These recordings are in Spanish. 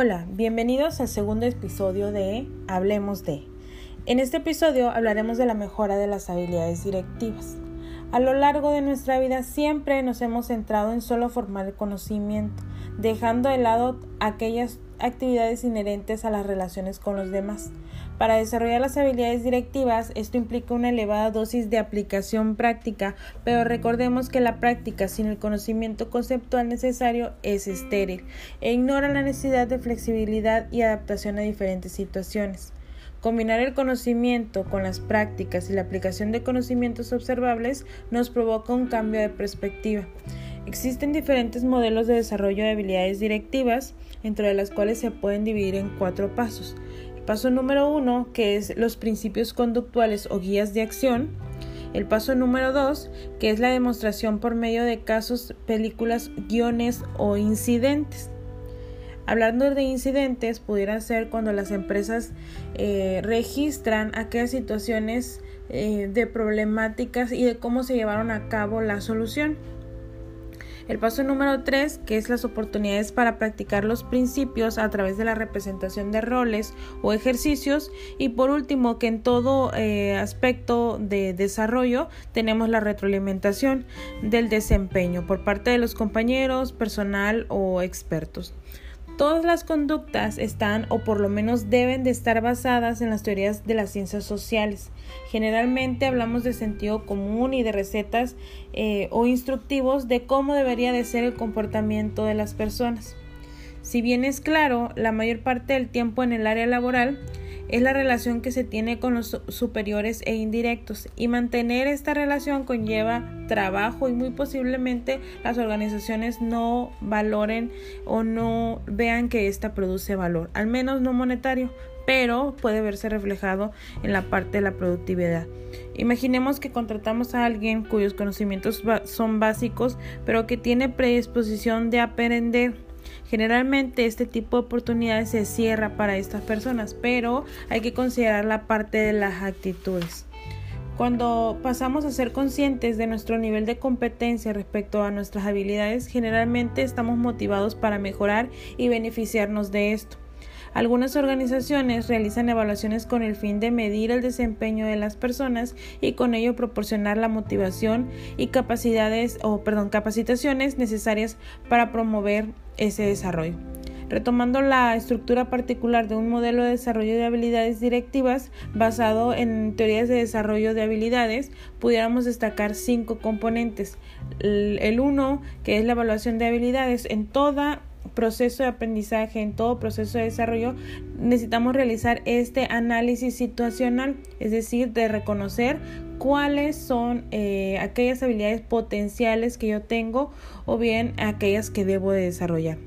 Hola, bienvenidos al segundo episodio de Hablemos de. En este episodio hablaremos de la mejora de las habilidades directivas. A lo largo de nuestra vida siempre nos hemos centrado en solo formar el conocimiento, dejando de lado aquellas actividades inherentes a las relaciones con los demás. Para desarrollar las habilidades directivas, esto implica una elevada dosis de aplicación práctica, pero recordemos que la práctica sin el conocimiento conceptual necesario es estéril e ignora la necesidad de flexibilidad y adaptación a diferentes situaciones. Combinar el conocimiento con las prácticas y la aplicación de conocimientos observables nos provoca un cambio de perspectiva. Existen diferentes modelos de desarrollo de habilidades directivas, entre las cuales se pueden dividir en cuatro pasos. paso número uno, que es los principios conductuales o guías de acción. El paso número dos, que es la demostración por medio de casos, películas, guiones o incidentes. Hablando de incidentes, pudiera ser cuando las empresas eh, registran aquellas situaciones eh, de problemáticas y de cómo se llevaron a cabo la solución. El paso número 3, que es las oportunidades para practicar los principios a través de la representación de roles o ejercicios. Y por último, que en todo eh, aspecto de desarrollo tenemos la retroalimentación del desempeño por parte de los compañeros, personal o expertos. Todas las conductas están o por lo menos deben de estar basadas en las teorías de las ciencias sociales. Generalmente hablamos de sentido común y de recetas eh, o instructivos de cómo debería de ser el comportamiento de las personas. Si bien es claro, la mayor parte del tiempo en el área laboral es la relación que se tiene con los superiores e indirectos y mantener esta relación conlleva trabajo y muy posiblemente las organizaciones no valoren o no vean que esta produce valor, al menos no monetario, pero puede verse reflejado en la parte de la productividad. Imaginemos que contratamos a alguien cuyos conocimientos son básicos, pero que tiene predisposición de aprender Generalmente este tipo de oportunidades se cierra para estas personas, pero hay que considerar la parte de las actitudes. Cuando pasamos a ser conscientes de nuestro nivel de competencia respecto a nuestras habilidades, generalmente estamos motivados para mejorar y beneficiarnos de esto. Algunas organizaciones realizan evaluaciones con el fin de medir el desempeño de las personas y con ello proporcionar la motivación y capacidades o perdón, capacitaciones necesarias para promover ese desarrollo. Retomando la estructura particular de un modelo de desarrollo de habilidades directivas basado en teorías de desarrollo de habilidades, pudiéramos destacar cinco componentes. El uno, que es la evaluación de habilidades en toda proceso de aprendizaje, en todo proceso de desarrollo, necesitamos realizar este análisis situacional, es decir, de reconocer cuáles son eh, aquellas habilidades potenciales que yo tengo o bien aquellas que debo de desarrollar.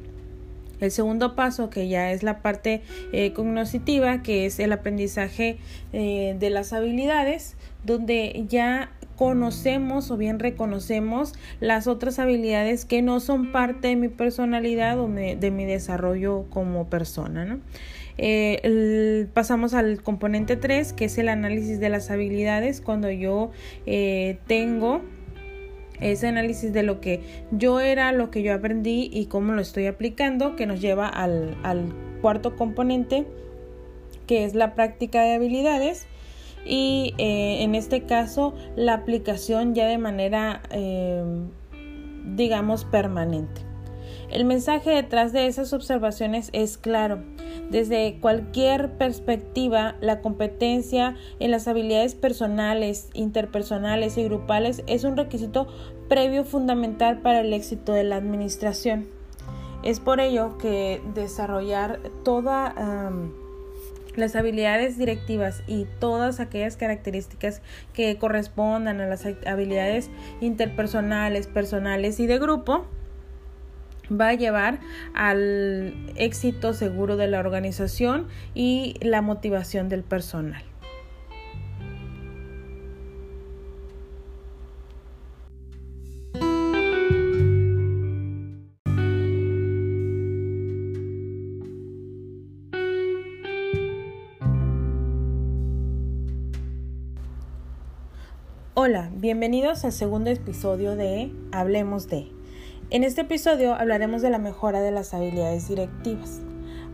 El segundo paso, que ya es la parte eh, cognitiva, que es el aprendizaje eh, de las habilidades, donde ya conocemos o bien reconocemos las otras habilidades que no son parte de mi personalidad o de mi desarrollo como persona. Eh, pasamos al componente 3, que es el análisis de las habilidades, cuando yo eh, tengo ese análisis de lo que yo era, lo que yo aprendí y cómo lo estoy aplicando, que nos lleva al, cuarto componente, que es la práctica de habilidades y eh, en este caso la aplicación ya de manera eh, digamos permanente. El mensaje detrás de esas observaciones es claro. Desde cualquier perspectiva, la competencia en las habilidades personales, interpersonales y grupales es un requisito previo fundamental para el éxito de la administración. Es por ello que desarrollar todas las habilidades directivas y todas aquellas características que correspondan a las habilidades interpersonales, personales y de grupo va a llevar al éxito seguro de la organización y la motivación del personal. Hola, bienvenidos al segundo episodio de Hablemos de. En este episodio hablaremos de la mejora de las habilidades directivas.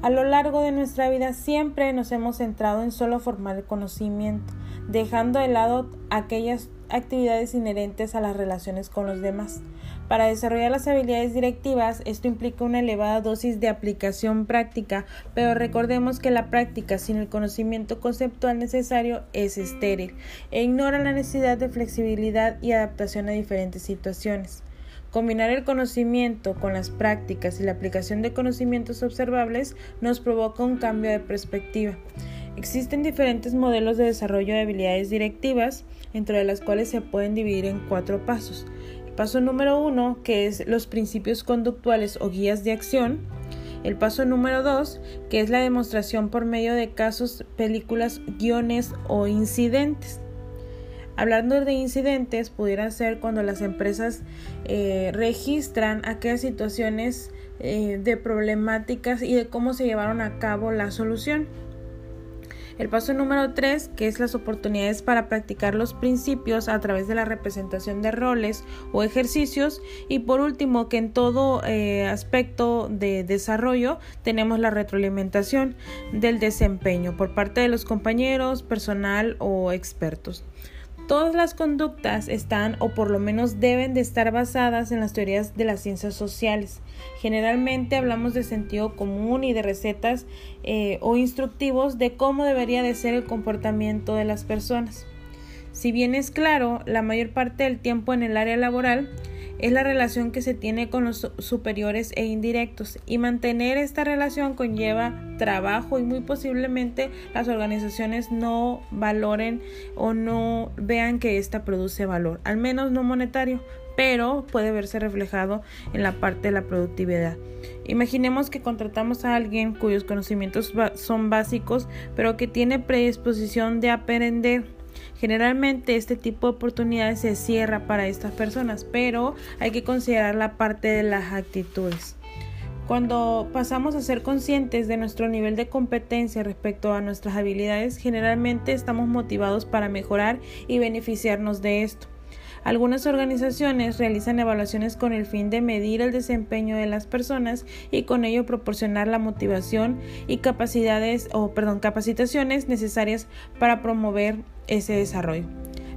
A lo largo de nuestra vida siempre nos hemos centrado en solo formar el conocimiento, dejando de lado aquellas actividades inherentes a las relaciones con los demás. Para desarrollar las habilidades directivas, esto implica una elevada dosis de aplicación práctica, pero recordemos que la práctica sin el conocimiento conceptual necesario es estéril e ignora la necesidad de flexibilidad y adaptación a diferentes situaciones. Combinar el conocimiento con las prácticas y la aplicación de conocimientos observables nos provoca un cambio de perspectiva. Existen diferentes modelos de desarrollo de habilidades directivas, entre las cuales se pueden dividir en cuatro pasos. Paso número uno, que es los principios conductuales o guías de acción. El paso número dos, que es la demostración por medio de casos, películas, guiones o incidentes. Hablando de incidentes, pudiera ser cuando las empresas eh, registran aquellas situaciones eh, de problemáticas y de cómo se llevaron a cabo la solución. El paso número 3, que es las oportunidades para practicar los principios a través de la representación de roles o ejercicios. Y por último, que en todo eh, aspecto de desarrollo tenemos la retroalimentación del desempeño por parte de los compañeros, personal o expertos. Todas las conductas están o por lo menos deben de estar basadas en las teorías de las ciencias sociales. Generalmente hablamos de sentido común y de recetas eh, o instructivos de cómo debería de ser el comportamiento de las personas. Si bien es claro, la mayor parte del tiempo en el área laboral es la relación que se tiene con los superiores e indirectos y mantener esta relación conlleva trabajo y muy posiblemente las organizaciones no valoren o no vean que esta produce valor, al menos no monetario, pero puede verse reflejado en la parte de la productividad. Imaginemos que contratamos a alguien cuyos conocimientos son básicos, pero que tiene predisposición de aprender Generalmente este tipo de oportunidades se cierra para estas personas, pero hay que considerar la parte de las actitudes. Cuando pasamos a ser conscientes de nuestro nivel de competencia respecto a nuestras habilidades, generalmente estamos motivados para mejorar y beneficiarnos de esto. Algunas organizaciones realizan evaluaciones con el fin de medir el desempeño de las personas y con ello proporcionar la motivación y capacidades o perdón, capacitaciones necesarias para promover ese desarrollo.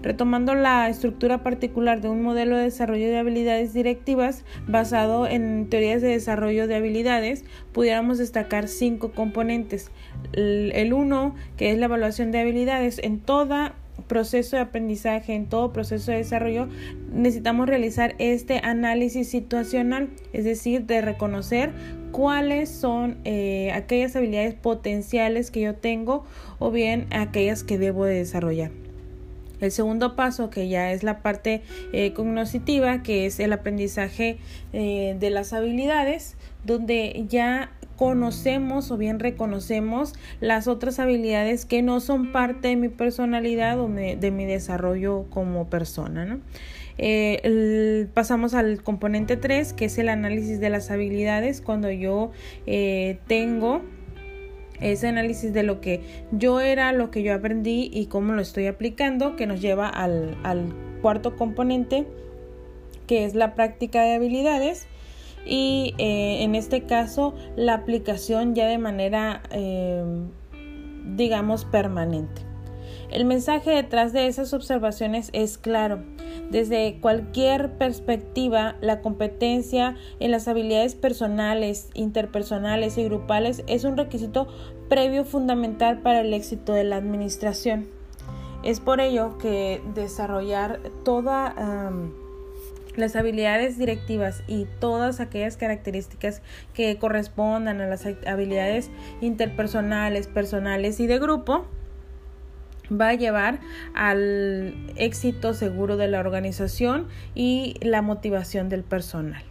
Retomando la estructura particular de un modelo de desarrollo de habilidades directivas basado en teorías de desarrollo de habilidades, pudiéramos destacar cinco componentes. El uno, que es la evaluación de habilidades en toda proceso de aprendizaje, en todo proceso de desarrollo, necesitamos realizar este análisis situacional, es decir, de reconocer cuáles son eh, aquellas habilidades potenciales que yo tengo o bien aquellas que debo de desarrollar. El segundo paso, que ya es la parte eh, cognitiva, que es el aprendizaje eh, de las habilidades, donde ya conocemos o bien reconocemos las otras habilidades que no son parte de mi personalidad o de mi desarrollo como persona. Eh, pasamos al componente 3, que es el análisis de las habilidades. Cuando yo eh, tengo ese análisis de lo que yo era, lo que yo aprendí y cómo lo estoy aplicando, que nos lleva al, cuarto componente, que es la práctica de habilidades y eh, en este caso la aplicación ya de manera eh, digamos permanente. El mensaje detrás de esas observaciones es claro. Desde cualquier perspectiva, la competencia en las habilidades personales, interpersonales y grupales es un requisito previo fundamental para el éxito de la administración. Es por ello que desarrollar toda las habilidades directivas y todas aquellas características que correspondan a las habilidades interpersonales, personales y de grupo va a llevar al éxito seguro de la organización y la motivación del personal.